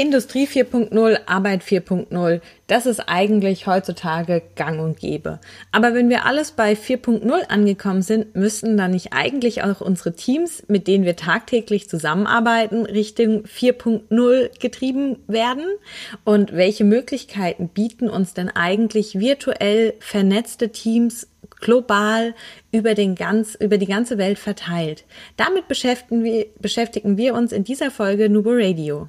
Industrie 4.0, Arbeit 4.0, das ist eigentlich heutzutage gang und gäbe. Aber wenn wir alles bei 4.0 angekommen sind, müssten dann nicht eigentlich auch unsere Teams, mit denen wir tagtäglich zusammenarbeiten, Richtung 4.0 getrieben werden? Und welche Möglichkeiten bieten uns denn eigentlich virtuell vernetzte Teams global über, den ganz, über die ganze Welt verteilt? Damit beschäftigen wir, beschäftigen wir uns in dieser Folge Nubo Radio.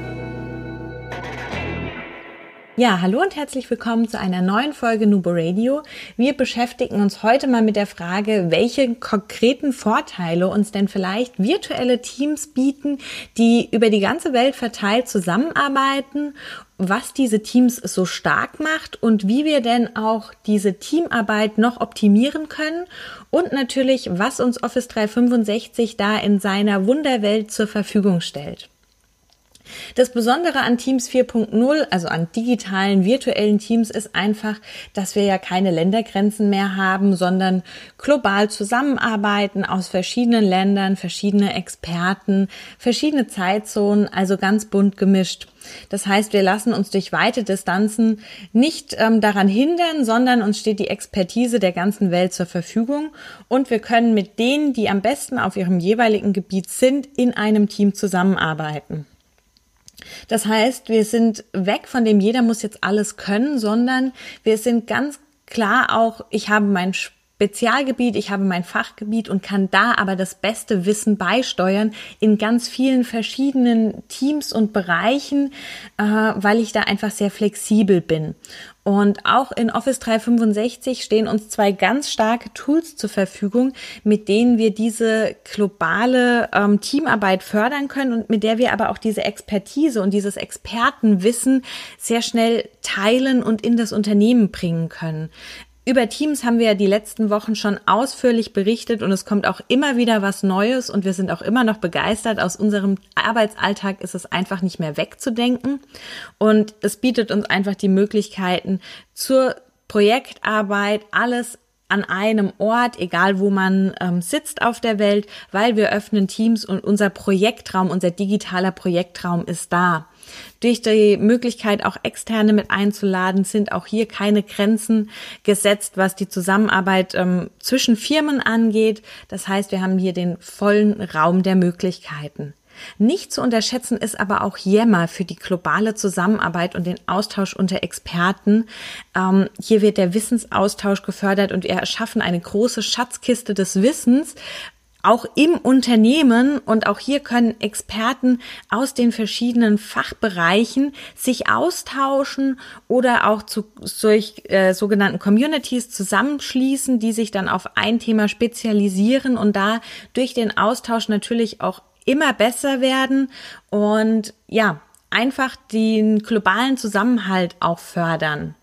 Ja, hallo und herzlich willkommen zu einer neuen Folge Nubo Radio. Wir beschäftigen uns heute mal mit der Frage, welche konkreten Vorteile uns denn vielleicht virtuelle Teams bieten, die über die ganze Welt verteilt zusammenarbeiten was diese Teams so stark macht und wie wir denn auch diese Teamarbeit noch optimieren können und natürlich, was uns Office 365 da in seiner Wunderwelt zur Verfügung stellt. Das Besondere an Teams 4.0, also an digitalen, virtuellen Teams, ist einfach, dass wir ja keine Ländergrenzen mehr haben, sondern global zusammenarbeiten aus verschiedenen Ländern, verschiedene Experten, verschiedene Zeitzonen, also ganz bunt gemischt. Das heißt, wir lassen uns durch weite Distanzen nicht ähm, daran hindern, sondern uns steht die Expertise der ganzen Welt zur Verfügung und wir können mit denen, die am besten auf ihrem jeweiligen Gebiet sind, in einem Team zusammenarbeiten. Das heißt, wir sind weg von dem jeder muss jetzt alles können, sondern wir sind ganz klar auch, ich habe mein Spezialgebiet, ich habe mein Fachgebiet und kann da aber das beste Wissen beisteuern in ganz vielen verschiedenen Teams und Bereichen, äh, weil ich da einfach sehr flexibel bin. Und auch in Office 365 stehen uns zwei ganz starke Tools zur Verfügung, mit denen wir diese globale ähm, Teamarbeit fördern können und mit der wir aber auch diese Expertise und dieses Expertenwissen sehr schnell teilen und in das Unternehmen bringen können. Über Teams haben wir ja die letzten Wochen schon ausführlich berichtet und es kommt auch immer wieder was Neues und wir sind auch immer noch begeistert. Aus unserem Arbeitsalltag ist es einfach nicht mehr wegzudenken und es bietet uns einfach die Möglichkeiten zur Projektarbeit, alles an einem Ort, egal wo man ähm, sitzt auf der Welt, weil wir öffnen Teams und unser Projektraum, unser digitaler Projektraum ist da. Durch die Möglichkeit, auch Externe mit einzuladen, sind auch hier keine Grenzen gesetzt, was die Zusammenarbeit ähm, zwischen Firmen angeht. Das heißt, wir haben hier den vollen Raum der Möglichkeiten. Nicht zu unterschätzen ist aber auch Yammer für die globale Zusammenarbeit und den Austausch unter Experten. Ähm, hier wird der Wissensaustausch gefördert und wir erschaffen eine große Schatzkiste des Wissens, auch im Unternehmen und auch hier können Experten aus den verschiedenen Fachbereichen sich austauschen oder auch zu solch äh, sogenannten Communities zusammenschließen, die sich dann auf ein Thema spezialisieren und da durch den Austausch natürlich auch immer besser werden und ja, einfach den globalen Zusammenhalt auch fördern.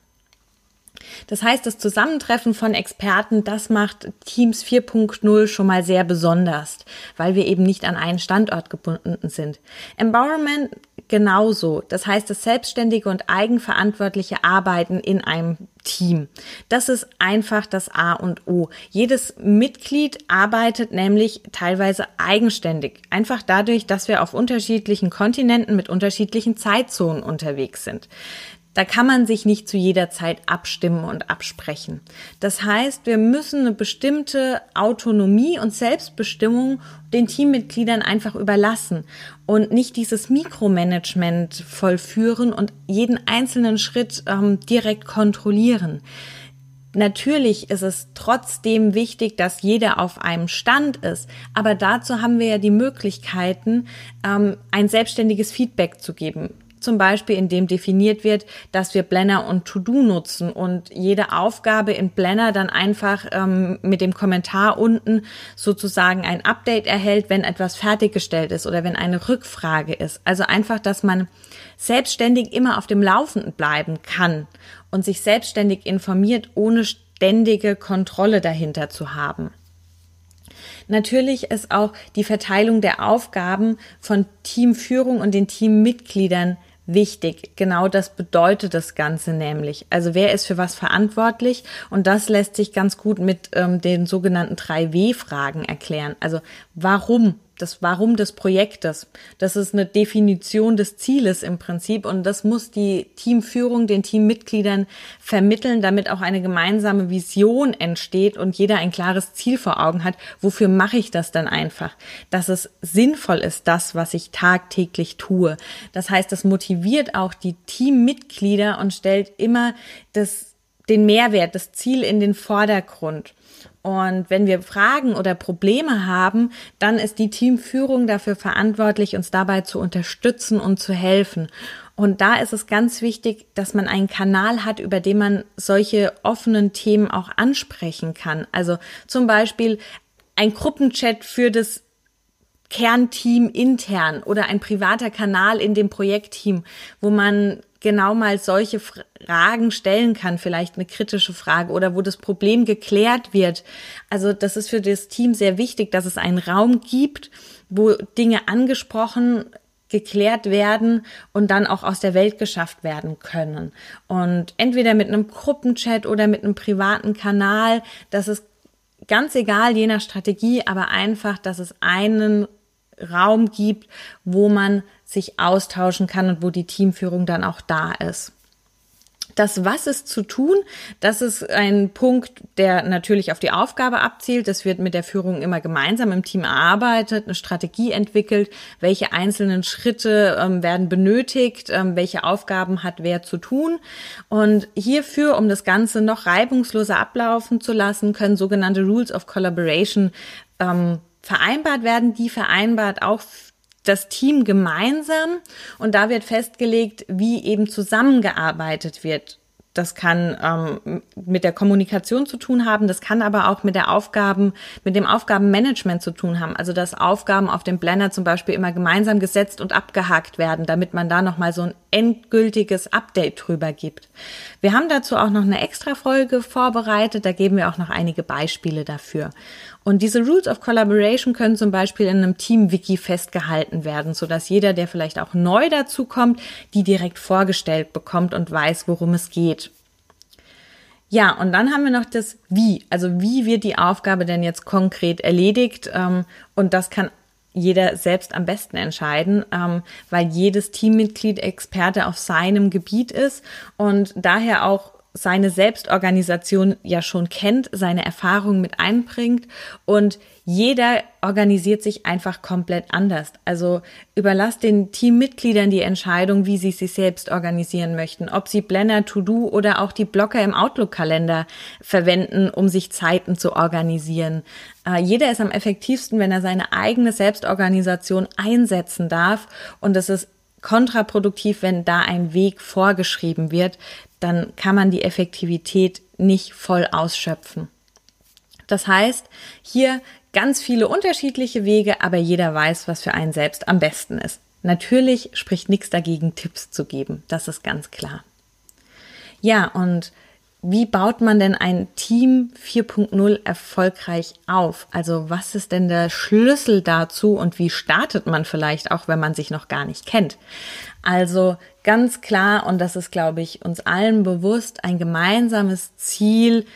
Das heißt, das Zusammentreffen von Experten, das macht Teams 4.0 schon mal sehr besonders, weil wir eben nicht an einen Standort gebunden sind. Empowerment genauso. Das heißt, das selbstständige und eigenverantwortliche Arbeiten in einem Team. Das ist einfach das A und O. Jedes Mitglied arbeitet nämlich teilweise eigenständig. Einfach dadurch, dass wir auf unterschiedlichen Kontinenten mit unterschiedlichen Zeitzonen unterwegs sind. Da kann man sich nicht zu jeder Zeit abstimmen und absprechen. Das heißt, wir müssen eine bestimmte Autonomie und Selbstbestimmung den Teammitgliedern einfach überlassen und nicht dieses Mikromanagement vollführen und jeden einzelnen Schritt ähm, direkt kontrollieren. Natürlich ist es trotzdem wichtig, dass jeder auf einem Stand ist, aber dazu haben wir ja die Möglichkeiten, ähm, ein selbstständiges Feedback zu geben zum Beispiel, in dem definiert wird, dass wir Blender und To-Do nutzen und jede Aufgabe in Blender dann einfach ähm, mit dem Kommentar unten sozusagen ein Update erhält, wenn etwas fertiggestellt ist oder wenn eine Rückfrage ist. Also einfach, dass man selbstständig immer auf dem Laufenden bleiben kann und sich selbstständig informiert, ohne ständige Kontrolle dahinter zu haben. Natürlich ist auch die Verteilung der Aufgaben von Teamführung und den Teammitgliedern wichtig. Genau das bedeutet das Ganze nämlich. Also wer ist für was verantwortlich? Und das lässt sich ganz gut mit ähm, den sogenannten 3W-Fragen erklären. Also warum das Warum des Projektes. Das ist eine Definition des Zieles im Prinzip und das muss die Teamführung den Teammitgliedern vermitteln, damit auch eine gemeinsame Vision entsteht und jeder ein klares Ziel vor Augen hat. Wofür mache ich das dann einfach? Dass es sinnvoll ist, das, was ich tagtäglich tue. Das heißt, das motiviert auch die Teammitglieder und stellt immer das, den Mehrwert, das Ziel in den Vordergrund. Und wenn wir Fragen oder Probleme haben, dann ist die Teamführung dafür verantwortlich, uns dabei zu unterstützen und zu helfen. Und da ist es ganz wichtig, dass man einen Kanal hat, über den man solche offenen Themen auch ansprechen kann. Also zum Beispiel ein Gruppenchat für das Kernteam intern oder ein privater Kanal in dem Projektteam, wo man genau mal solche Fragen stellen kann, vielleicht eine kritische Frage oder wo das Problem geklärt wird. Also das ist für das Team sehr wichtig, dass es einen Raum gibt, wo Dinge angesprochen geklärt werden und dann auch aus der Welt geschafft werden können. Und entweder mit einem Gruppenchat oder mit einem privaten Kanal, das ist ganz egal, je nach Strategie, aber einfach, dass es einen Raum gibt, wo man sich austauschen kann und wo die Teamführung dann auch da ist. Das Was ist zu tun, das ist ein Punkt, der natürlich auf die Aufgabe abzielt. Das wird mit der Führung immer gemeinsam im Team erarbeitet, eine Strategie entwickelt, welche einzelnen Schritte ähm, werden benötigt, ähm, welche Aufgaben hat wer zu tun. Und hierfür, um das Ganze noch reibungsloser ablaufen zu lassen, können sogenannte Rules of Collaboration ähm, vereinbart werden, die vereinbart auch das Team gemeinsam und da wird festgelegt, wie eben zusammengearbeitet wird. Das kann ähm, mit der Kommunikation zu tun haben, das kann aber auch mit der Aufgaben, mit dem Aufgabenmanagement zu tun haben. Also dass Aufgaben auf dem Planner zum Beispiel immer gemeinsam gesetzt und abgehakt werden, damit man da nochmal so ein endgültiges Update drüber gibt. Wir haben dazu auch noch eine extra Folge vorbereitet, da geben wir auch noch einige Beispiele dafür. Und diese Rules of Collaboration können zum Beispiel in einem Team-Wiki festgehalten werden, sodass jeder, der vielleicht auch neu dazu kommt, die direkt vorgestellt bekommt und weiß, worum es geht. Ja, und dann haben wir noch das Wie. Also wie wird die Aufgabe denn jetzt konkret erledigt? Ähm, und das kann jeder selbst am besten entscheiden, ähm, weil jedes Teammitglied Experte auf seinem Gebiet ist und daher auch seine Selbstorganisation ja schon kennt, seine Erfahrungen mit einbringt und jeder organisiert sich einfach komplett anders. Also überlasst den Teammitgliedern die Entscheidung, wie sie sich selbst organisieren möchten, ob sie Blender, To-Do oder auch die Blocker im Outlook-Kalender verwenden, um sich Zeiten zu organisieren. Äh, jeder ist am effektivsten, wenn er seine eigene Selbstorganisation einsetzen darf und es ist kontraproduktiv, wenn da ein Weg vorgeschrieben wird, dann kann man die Effektivität nicht voll ausschöpfen. Das heißt, hier ganz viele unterschiedliche Wege, aber jeder weiß, was für einen selbst am besten ist. Natürlich spricht nichts dagegen, Tipps zu geben. Das ist ganz klar. Ja, und wie baut man denn ein Team 4.0 erfolgreich auf? Also was ist denn der Schlüssel dazu und wie startet man vielleicht auch, wenn man sich noch gar nicht kennt? Also ganz klar, und das ist, glaube ich, uns allen bewusst, ein gemeinsames Ziel,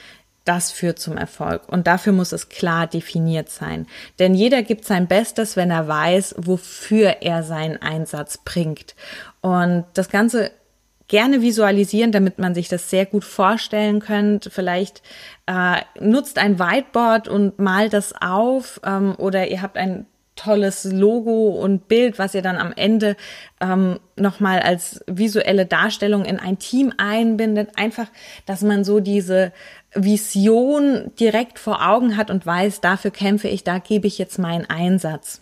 das führt zum Erfolg. Und dafür muss es klar definiert sein. Denn jeder gibt sein Bestes, wenn er weiß, wofür er seinen Einsatz bringt. Und das Ganze gerne visualisieren, damit man sich das sehr gut vorstellen könnt. Vielleicht äh, nutzt ein Whiteboard und malt das auf ähm, oder ihr habt ein tolles Logo und Bild, was ihr dann am Ende ähm, nochmal als visuelle Darstellung in ein Team einbindet. Einfach, dass man so diese Vision direkt vor Augen hat und weiß, dafür kämpfe ich, da gebe ich jetzt meinen Einsatz.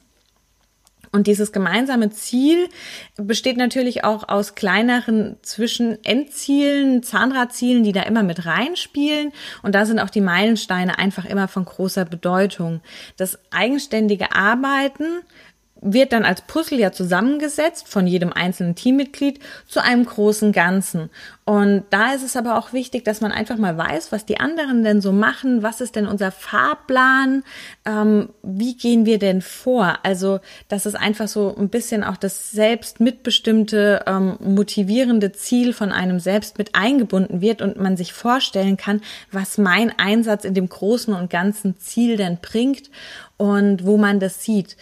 Und dieses gemeinsame Ziel besteht natürlich auch aus kleineren Zwischenendzielen, Zahnradzielen, die da immer mit reinspielen. Und da sind auch die Meilensteine einfach immer von großer Bedeutung. Das eigenständige Arbeiten wird dann als Puzzle ja zusammengesetzt von jedem einzelnen Teammitglied zu einem großen Ganzen. Und da ist es aber auch wichtig, dass man einfach mal weiß, was die anderen denn so machen, was ist denn unser Fahrplan, ähm, wie gehen wir denn vor? Also, dass es einfach so ein bisschen auch das selbst mitbestimmte, ähm, motivierende Ziel von einem selbst mit eingebunden wird und man sich vorstellen kann, was mein Einsatz in dem großen und ganzen Ziel denn bringt und wo man das sieht.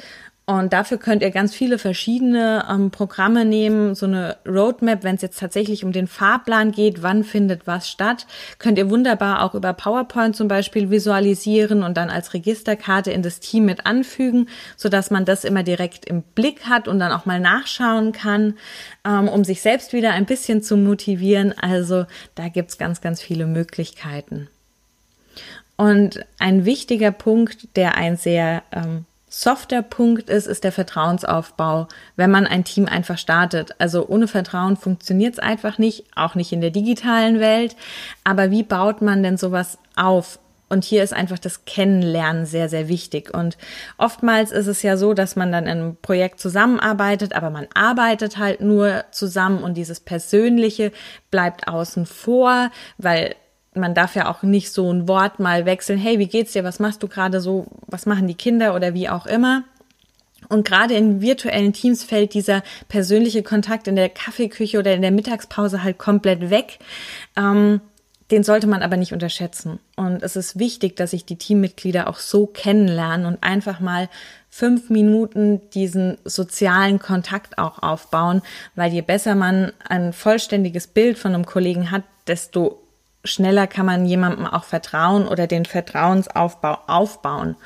Und dafür könnt ihr ganz viele verschiedene ähm, Programme nehmen, so eine Roadmap, wenn es jetzt tatsächlich um den Fahrplan geht, wann findet was statt, könnt ihr wunderbar auch über PowerPoint zum Beispiel visualisieren und dann als Registerkarte in das Team mit anfügen, so dass man das immer direkt im Blick hat und dann auch mal nachschauen kann, ähm, um sich selbst wieder ein bisschen zu motivieren. Also da gibt's ganz, ganz viele Möglichkeiten. Und ein wichtiger Punkt, der ein sehr ähm, softer Punkt ist, ist der Vertrauensaufbau, wenn man ein Team einfach startet. Also ohne Vertrauen funktioniert es einfach nicht, auch nicht in der digitalen Welt. Aber wie baut man denn sowas auf? Und hier ist einfach das Kennenlernen sehr, sehr wichtig. Und oftmals ist es ja so, dass man dann in einem Projekt zusammenarbeitet, aber man arbeitet halt nur zusammen und dieses Persönliche bleibt außen vor, weil man darf ja auch nicht so ein Wort mal wechseln, hey, wie geht's dir, was machst du gerade so, was machen die Kinder oder wie auch immer. Und gerade in virtuellen Teams fällt dieser persönliche Kontakt in der Kaffeeküche oder in der Mittagspause halt komplett weg. Ähm, den sollte man aber nicht unterschätzen. Und es ist wichtig, dass sich die Teammitglieder auch so kennenlernen und einfach mal fünf Minuten diesen sozialen Kontakt auch aufbauen, weil je besser man ein vollständiges Bild von einem Kollegen hat, desto schneller kann man jemandem auch vertrauen oder den Vertrauensaufbau aufbauen.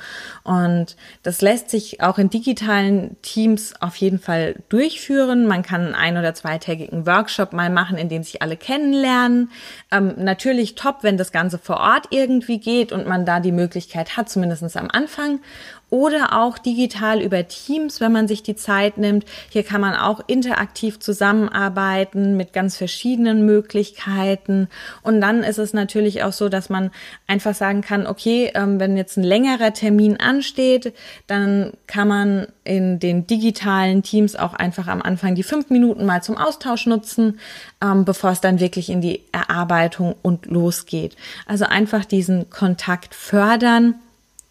Und das lässt sich auch in digitalen Teams auf jeden Fall durchführen. Man kann einen ein- oder zweitägigen Workshop mal machen, in dem sich alle kennenlernen. Ähm, natürlich top, wenn das Ganze vor Ort irgendwie geht und man da die Möglichkeit hat, zumindest am Anfang oder auch digital über Teams, wenn man sich die Zeit nimmt. Hier kann man auch interaktiv zusammenarbeiten mit ganz verschiedenen Möglichkeiten. Und dann ist es natürlich auch so, dass man einfach sagen kann, okay, ähm, wenn jetzt ein längerer Termin ansteht, dann kann man in den digitalen Teams auch einfach am Anfang die fünf Minuten mal zum Austausch nutzen, ähm, bevor es dann wirklich in die Erarbeitung und losgeht. Also einfach diesen Kontakt fördern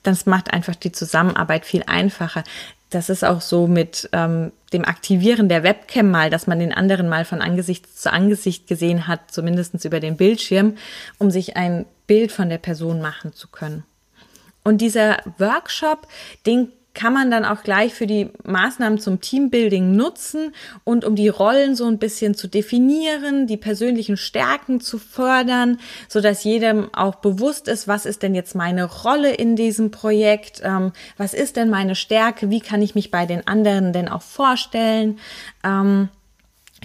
das macht einfach die Zusammenarbeit viel einfacher. Das ist auch so mit ähm, dem Aktivieren der Webcam mal, dass man den anderen mal von Angesicht zu Angesicht gesehen hat, zumindestens über den Bildschirm, um sich ein Bild von der Person machen zu können. Und dieser Workshop, den kann man dann auch gleich für die Maßnahmen zum Teambuilding nutzen und um die Rollen so ein bisschen zu definieren, die persönlichen Stärken zu fördern, so dass jedem auch bewusst ist, was ist denn jetzt meine Rolle in diesem Projekt, ähm, was ist denn meine Stärke, wie kann ich mich bei den anderen denn auch vorstellen. Ähm,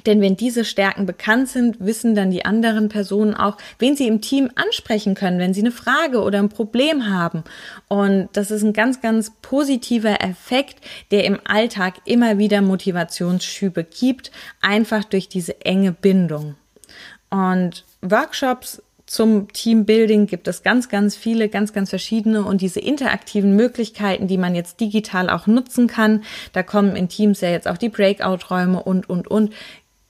denn wenn diese Stärken bekannt sind, wissen dann die anderen Personen auch, wen sie im Team ansprechen können, wenn sie eine Frage oder ein Problem haben. Und das ist ein ganz, ganz positiver Effekt, der im Alltag immer wieder Motivationsschübe gibt, einfach durch diese enge Bindung. Und Workshops zum Teambuilding gibt es ganz, ganz viele, ganz, ganz verschiedene und diese interaktiven Möglichkeiten, die man jetzt digital auch nutzen kann. Da kommen in Teams ja jetzt auch die Breakout-Räume und, und, und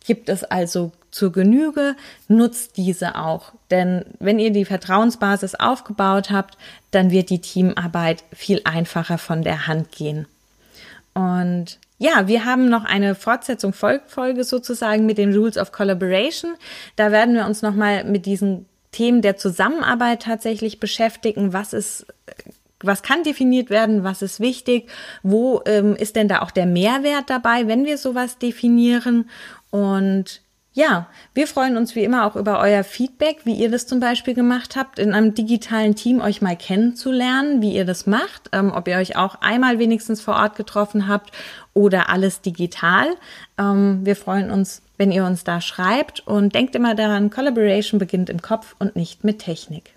gibt es also zur Genüge, nutzt diese auch. Denn wenn ihr die Vertrauensbasis aufgebaut habt, dann wird die Teamarbeit viel einfacher von der Hand gehen. Und ja, wir haben noch eine Fortsetzung Folge sozusagen mit den Rules of Collaboration. Da werden wir uns nochmal mit diesen Themen der Zusammenarbeit tatsächlich beschäftigen. Was ist was kann definiert werden, was ist wichtig, wo ähm, ist denn da auch der Mehrwert dabei, wenn wir sowas definieren und ja, wir freuen uns wie immer auch über euer Feedback, wie ihr das zum Beispiel gemacht habt, in einem digitalen Team euch mal kennenzulernen, wie ihr das macht, ähm, ob ihr euch auch einmal wenigstens vor Ort getroffen habt oder alles digital. Ähm, wir freuen uns, wenn ihr uns da schreibt und denkt immer daran, Collaboration beginnt im Kopf und nicht mit Technik.